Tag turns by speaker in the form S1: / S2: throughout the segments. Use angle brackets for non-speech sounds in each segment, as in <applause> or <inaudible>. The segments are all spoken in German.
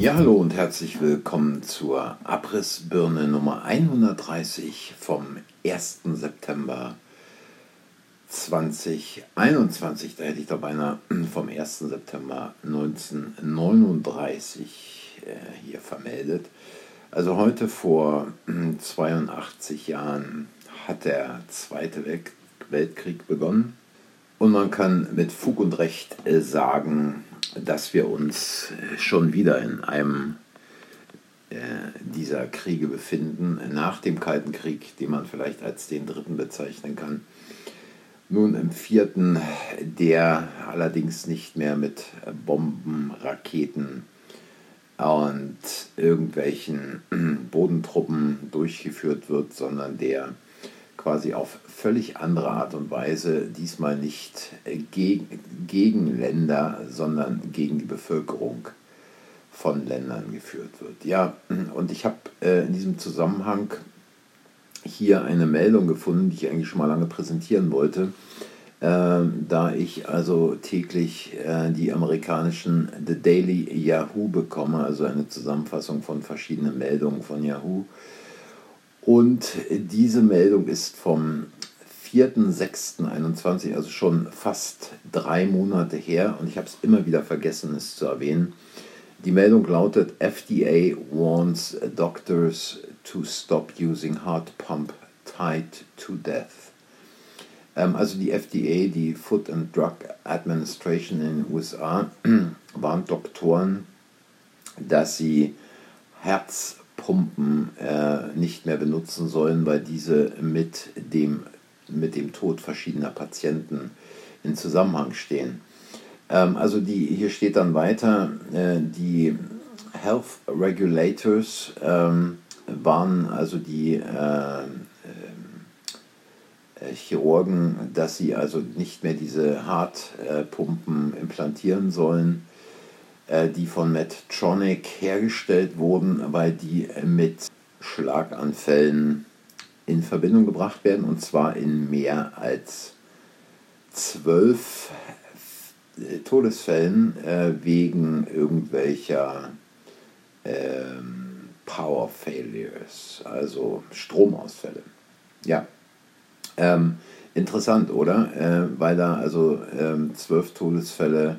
S1: Ja, hallo und herzlich willkommen zur Abrissbirne Nummer 130 vom 1. September 2021. Da hätte ich da beinahe vom 1. September 1939 äh, hier vermeldet. Also heute vor 82 Jahren hat der Zweite Weltkrieg begonnen. Und man kann mit Fug und Recht äh, sagen, dass wir uns äh, schon wieder in einem äh, dieser Kriege befinden, nach dem Kalten Krieg, den man vielleicht als den dritten bezeichnen kann. Nun im vierten, der allerdings nicht mehr mit Bomben, Raketen und irgendwelchen <clears throat> Bodentruppen durchgeführt wird, sondern der quasi auf völlig andere Art und Weise, diesmal nicht gegen, gegen Länder, sondern gegen die Bevölkerung von Ländern geführt wird. Ja, und ich habe äh, in diesem Zusammenhang hier eine Meldung gefunden, die ich eigentlich schon mal lange präsentieren wollte, äh, da ich also täglich äh, die amerikanischen The Daily Yahoo bekomme, also eine Zusammenfassung von verschiedenen Meldungen von Yahoo und diese Meldung ist vom 4.6.21, also schon fast drei Monate her. Und ich habe es immer wieder vergessen, es zu erwähnen. Die Meldung lautet, FDA warns doctors to stop using heart pump tied to death. Ähm, also die FDA, die Food and Drug Administration in den USA, <clears throat> warnt Doktoren, dass sie Herz Pumpen äh, nicht mehr benutzen sollen, weil diese mit dem, mit dem Tod verschiedener Patienten in Zusammenhang stehen. Ähm, also die, hier steht dann weiter, äh, die Health Regulators ähm, waren also die äh, äh, Chirurgen, dass sie also nicht mehr diese Hartpumpen implantieren sollen äh, die von Medtronic hergestellt wurden, weil die mit Schlaganfällen in Verbindung gebracht werden und zwar in mehr als zwölf äh, Todesfällen äh, wegen irgendwelcher ähm, Power Failures, also Stromausfälle. Ja, ähm, interessant, oder? Äh, weil da also ähm, zwölf Todesfälle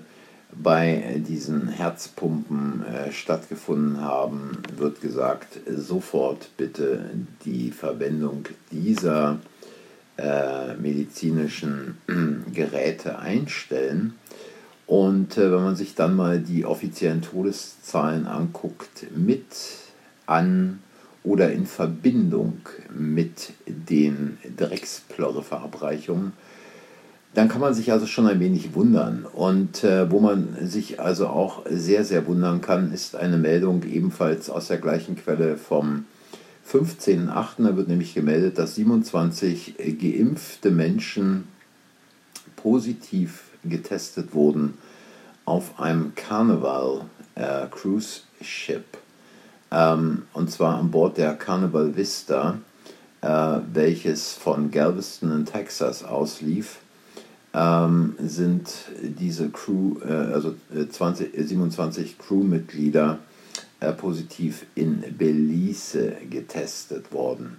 S1: bei diesen Herzpumpen äh, stattgefunden haben, wird gesagt, sofort bitte die Verwendung dieser äh, medizinischen <clears throat> Geräte einstellen. Und äh, wenn man sich dann mal die offiziellen Todeszahlen anguckt, mit an oder in Verbindung mit den Drecksplörre-Verabreichungen, dann kann man sich also schon ein wenig wundern. Und äh, wo man sich also auch sehr, sehr wundern kann, ist eine Meldung ebenfalls aus der gleichen Quelle vom 15.08. Da wird nämlich gemeldet, dass 27 geimpfte Menschen positiv getestet wurden auf einem Carnival äh, Cruise Ship. Ähm, und zwar an Bord der Carnival Vista, äh, welches von Galveston in Texas auslief ähm, sind diese Crew, äh, also 20, äh, 27 äh, Crewmitglieder äh, positiv in Belize getestet worden.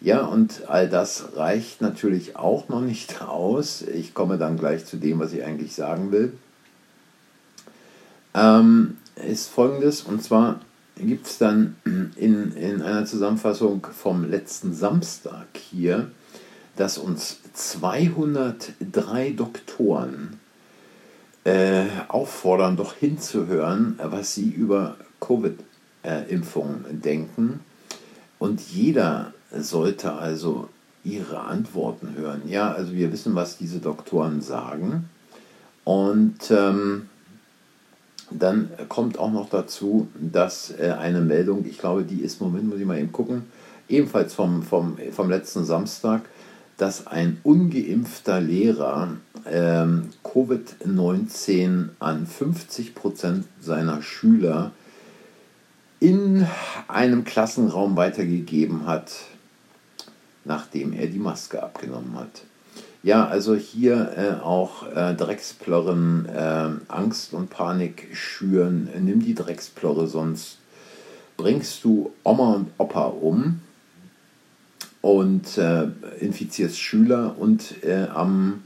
S1: Ja, und all das reicht natürlich auch noch nicht <laughs> aus. Ich komme dann gleich zu dem, was ich eigentlich sagen will. Ähm, ist folgendes, und zwar gibt es dann <clears throat> in, in einer Zusammenfassung vom letzten Samstag hier dass uns 203 Doktoren äh, auffordern, doch hinzuhören, was sie über Covid-Impfungen denken. Und jeder sollte also ihre Antworten hören. Ja, also wir wissen, was diese Doktoren sagen. Und ähm, dann kommt auch noch dazu, dass äh, eine Meldung, ich glaube, die ist, Moment, muss ich mal eben gucken, ebenfalls vom, vom, vom letzten Samstag, dass ein ungeimpfter Lehrer ähm, Covid-19 an 50 Prozent seiner Schüler in einem Klassenraum weitergegeben hat, nachdem er die Maske abgenommen hat. Ja, also hier äh, auch äh, Drecksplörren, äh, Angst und Panik schüren. Nimm die Drecksplörre, sonst bringst du Oma und Opa um und äh, infizierst Schüler. Und äh, am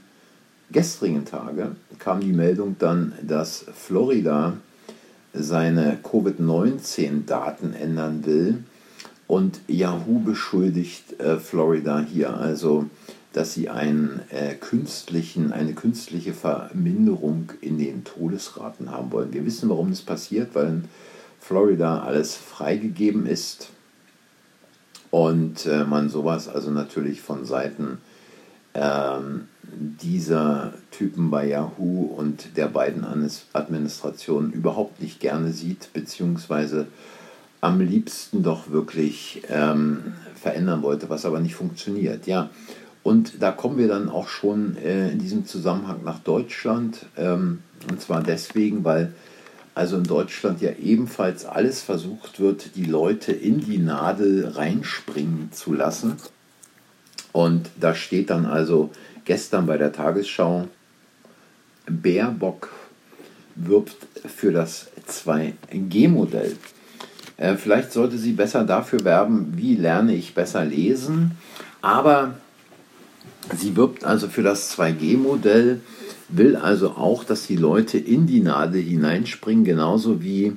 S1: gestrigen Tage kam die Meldung dann, dass Florida seine Covid-19-Daten ändern will. Und Yahoo beschuldigt äh, Florida hier also dass sie einen, äh, künstlichen, eine künstliche Verminderung in den Todesraten haben wollen. Wir wissen, warum das passiert, weil in Florida alles freigegeben ist und äh, man sowas also natürlich von Seiten ähm, dieser Typen bei Yahoo und der beiden Administrationen überhaupt nicht gerne sieht, beziehungsweise am liebsten doch wirklich ähm, verändern wollte, was aber nicht funktioniert. Ja, und da kommen wir dann auch schon äh, in diesem Zusammenhang nach Deutschland. Ähm, und zwar deswegen, weil also in Deutschland ja ebenfalls alles versucht wird, die Leute in die Nadel reinspringen zu lassen. Und da steht dann also gestern bei der Tagesschau, Baerbock wirbt für das 2G-Modell. Äh, vielleicht sollte sie besser dafür werben, wie lerne ich besser lesen. Aber Sie wirbt also für das 2G-Modell, will also auch, dass die Leute in die Nadel hineinspringen, genauso wie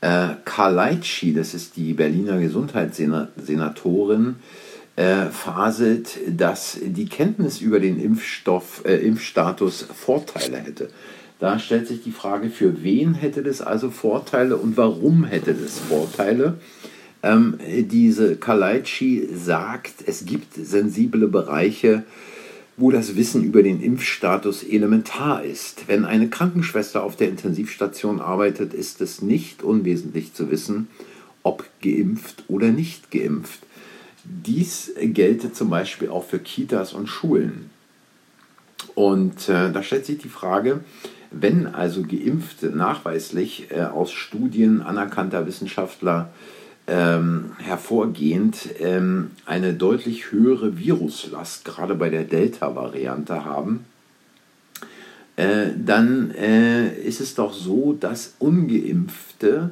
S1: äh, Karl das ist die Berliner Gesundheitssenatorin, äh, faselt, dass die Kenntnis über den Impfstoff, äh, Impfstatus Vorteile hätte. Da stellt sich die Frage, für wen hätte das also Vorteile und warum hätte das Vorteile? Ähm, diese Kalaitschi sagt, es gibt sensible Bereiche, wo das Wissen über den Impfstatus elementar ist. Wenn eine Krankenschwester auf der Intensivstation arbeitet, ist es nicht unwesentlich zu wissen, ob geimpft oder nicht geimpft. Dies gelte zum Beispiel auch für Kitas und Schulen. Und äh, da stellt sich die Frage, wenn also Geimpfte nachweislich äh, aus Studien anerkannter Wissenschaftler ähm, hervorgehend ähm, eine deutlich höhere Viruslast, gerade bei der Delta-Variante haben, äh, dann äh, ist es doch so, dass ungeimpfte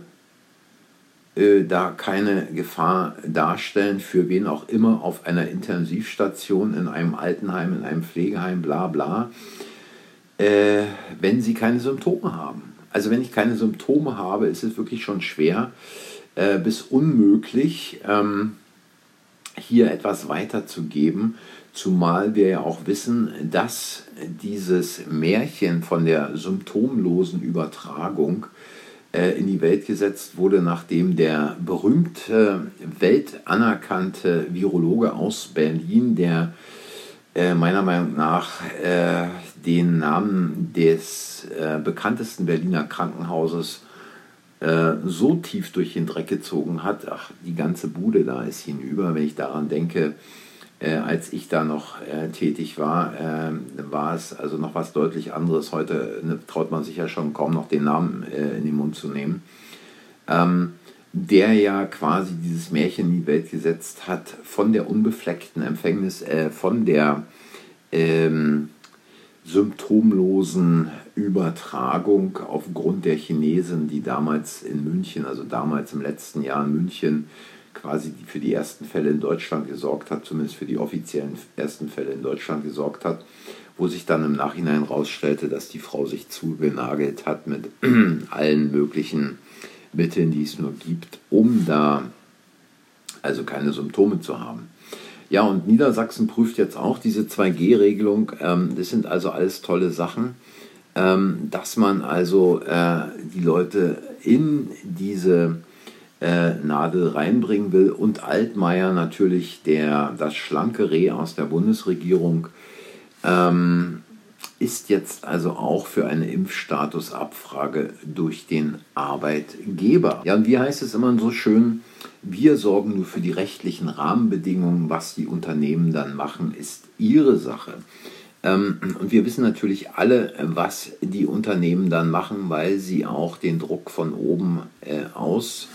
S1: äh, da keine Gefahr darstellen, für wen auch immer auf einer Intensivstation, in einem Altenheim, in einem Pflegeheim, bla bla, äh, wenn sie keine Symptome haben. Also wenn ich keine Symptome habe, ist es wirklich schon schwer, äh, bis unmöglich, ähm, hier etwas weiterzugeben, zumal wir ja auch wissen, dass dieses Märchen von der symptomlosen Übertragung äh, in die Welt gesetzt wurde, nachdem der berühmte, weltanerkannte Virologe aus Berlin, der äh, meiner Meinung nach den Namen des bekanntesten Berliner Krankenhauses äh, so tief durch den Dreck gezogen hat, ach, die ganze Bude da ist hinüber. Wenn ich daran denke, äh, als ich da noch äh, tätig war, äh, war es also noch was deutlich anderes. Heute ne, traut man sich ja schon kaum noch den Namen äh, in den Mund zu nehmen. Ähm, der ja quasi dieses Märchen in die Welt gesetzt hat von der unbefleckten Empfängnis, äh, von der ähm, symptomlosen Übertragung aufgrund der Chinesen, die damals in München, also damals im letzten Jahr in München, quasi für die ersten Fälle in Deutschland gesorgt hat, zumindest für die offiziellen ersten Fälle in Deutschland gesorgt hat, wo sich dann im Nachhinein herausstellte, dass die Frau sich zugenagelt hat mit <clears throat> allen möglichen Mitteln, die es nur gibt, um da also keine Symptome zu haben. Ja, und Niedersachsen prüft jetzt auch diese 2G-Regelung. Ähm, das sind also alles tolle Sachen, ähm, dass man also äh, die Leute in diese äh, Nadel reinbringen will. Und Altmaier natürlich, der, das schlanke Reh aus der Bundesregierung, ähm, ist jetzt also auch für eine Impfstatusabfrage durch den Arbeitgeber. Ja, und wie heißt es immer so schön, wir sorgen nur für die rechtlichen Rahmenbedingungen, was die Unternehmen dann machen, ist ihre Sache. Ähm, und wir wissen natürlich alle, was die Unternehmen dann machen, weil sie auch den Druck von oben äh, aus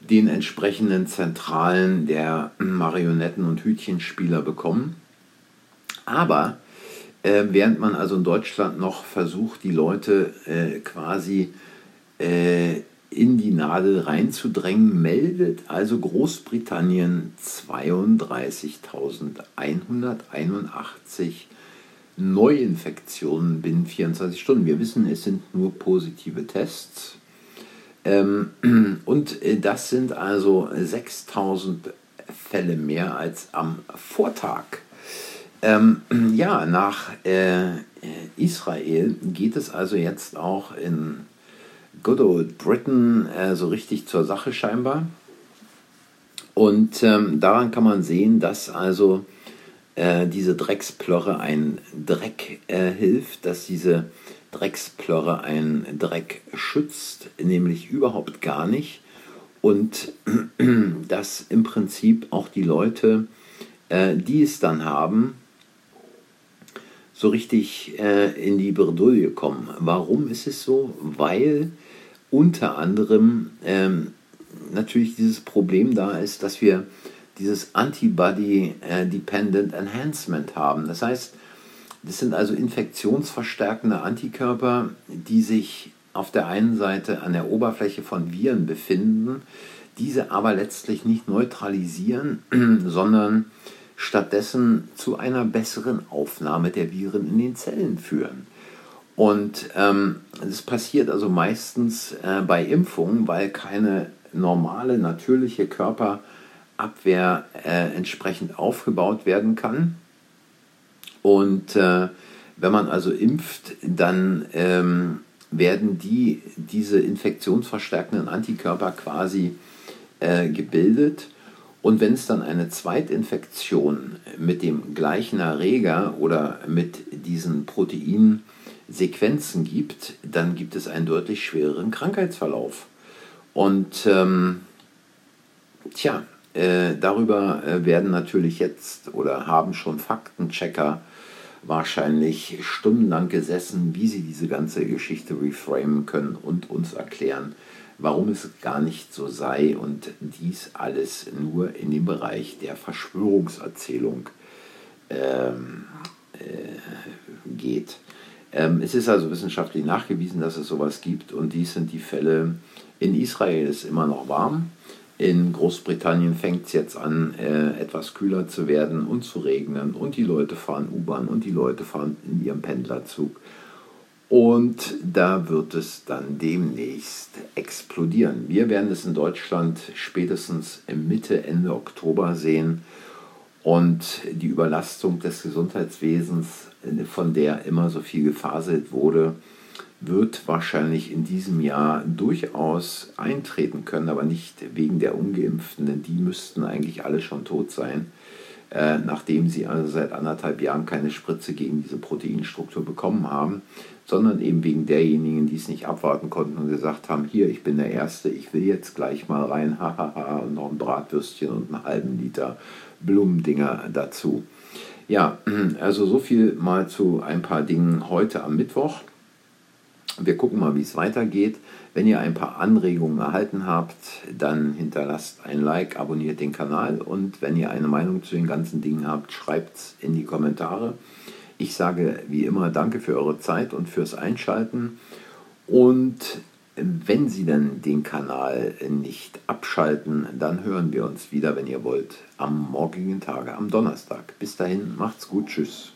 S1: den entsprechenden Zentralen der Marionetten und Hütchenspieler bekommen. Aber äh, während man also in Deutschland noch versucht, die Leute äh, quasi äh, in die Nadel reinzudrängen, meldet also Großbritannien 32.181 Neuinfektionen binnen 24 Stunden. Wir wissen, es sind nur positive Tests. Ähm, <clears throat> und äh, das sind also 6000 Fälle mehr als am Vortag. Ähm, <clears throat> ja, nach äh, Israel geht es also jetzt auch in Good Old Britain äh, so richtig zur Sache scheinbar. Und ähm, daran kann man sehen, dass also äh, diese Drecksplörre ein Dreck äh, hilft, dass diese Drecksplörre ein Dreck schützt, nämlich überhaupt gar nicht. Und <clears throat> dass im Prinzip auch die Leute, äh, die es dann haben, so richtig äh, in die Bredouille kommen. Warum ist es so? Weil unter anderem ähm, natürlich dieses Problem da ist, dass wir dieses Antibody-Dependent Enhancement haben. Das heißt, das sind also infektionsverstärkende Antikörper, die sich auf der einen Seite an der Oberfläche von Viren befinden, diese aber letztlich nicht neutralisieren, <clears throat> sondern stattdessen zu einer besseren Aufnahme der Viren in den Zellen führen. Und ähm, das passiert also meistens äh, bei Impfungen, weil keine normale, natürliche Körperabwehr äh, entsprechend aufgebaut werden kann. Und äh, wenn man also impft, dann ähm, werden die, diese infektionsverstärkenden Antikörper quasi äh, gebildet. Und wenn es dann eine Zweitinfektion mit dem gleichen Erreger oder mit diesen Proteinsequenzen gibt, dann gibt es einen deutlich schwereren Krankheitsverlauf. Und ähm, tja, äh, darüber äh, werden natürlich jetzt oder haben schon Faktenchecker wahrscheinlich stundenlang gesessen, wie sie diese ganze Geschichte reframen können und uns erklären, warum es gar nicht so sei und dies alles nur in dem Bereich der Verschwörungserzählung ähm, äh, geht. Ähm, es ist also wissenschaftlich nachgewiesen, dass es sowas gibt und dies sind die Fälle. In Israel ist immer noch warm. In Großbritannien fängt es jetzt an, äh, etwas kühler zu werden und zu regnen und die Leute fahren U-Bahn und die Leute fahren in ihrem Pendlerzug. Und da wird es dann demnächst explodieren. Wir werden es in Deutschland spätestens Mitte, Ende Oktober sehen. Und die Überlastung des Gesundheitswesens, von der immer so viel gefaselt wurde, wird wahrscheinlich in diesem Jahr durchaus eintreten können, aber nicht wegen der Ungeimpften, denn die müssten eigentlich alle schon tot sein, äh, nachdem sie also seit anderthalb Jahren keine Spritze gegen diese Proteinstruktur bekommen haben, sondern eben wegen derjenigen, die es nicht abwarten konnten und gesagt haben, hier, ich bin der Erste, ich will jetzt gleich mal rein, <laughs> hahaha, und noch ein Bratwürstchen und einen halben Liter Blumendinger dazu. Ja, <clears throat> also so viel mal zu ein paar Dingen heute am Mittwoch. Wir gucken mal, wie es weitergeht. Wenn ihr ein paar Anregungen erhalten habt, dann hinterlasst ein Like, abonniert den Kanal und wenn ihr eine Meinung zu den ganzen Dingen habt, schreibt es in die Kommentare. Ich sage wie immer danke für eure Zeit und fürs Einschalten und wenn Sie dann den Kanal nicht abschalten, dann hören wir uns wieder, wenn ihr wollt, am morgigen Tage, am Donnerstag. Bis dahin, macht's gut, tschüss.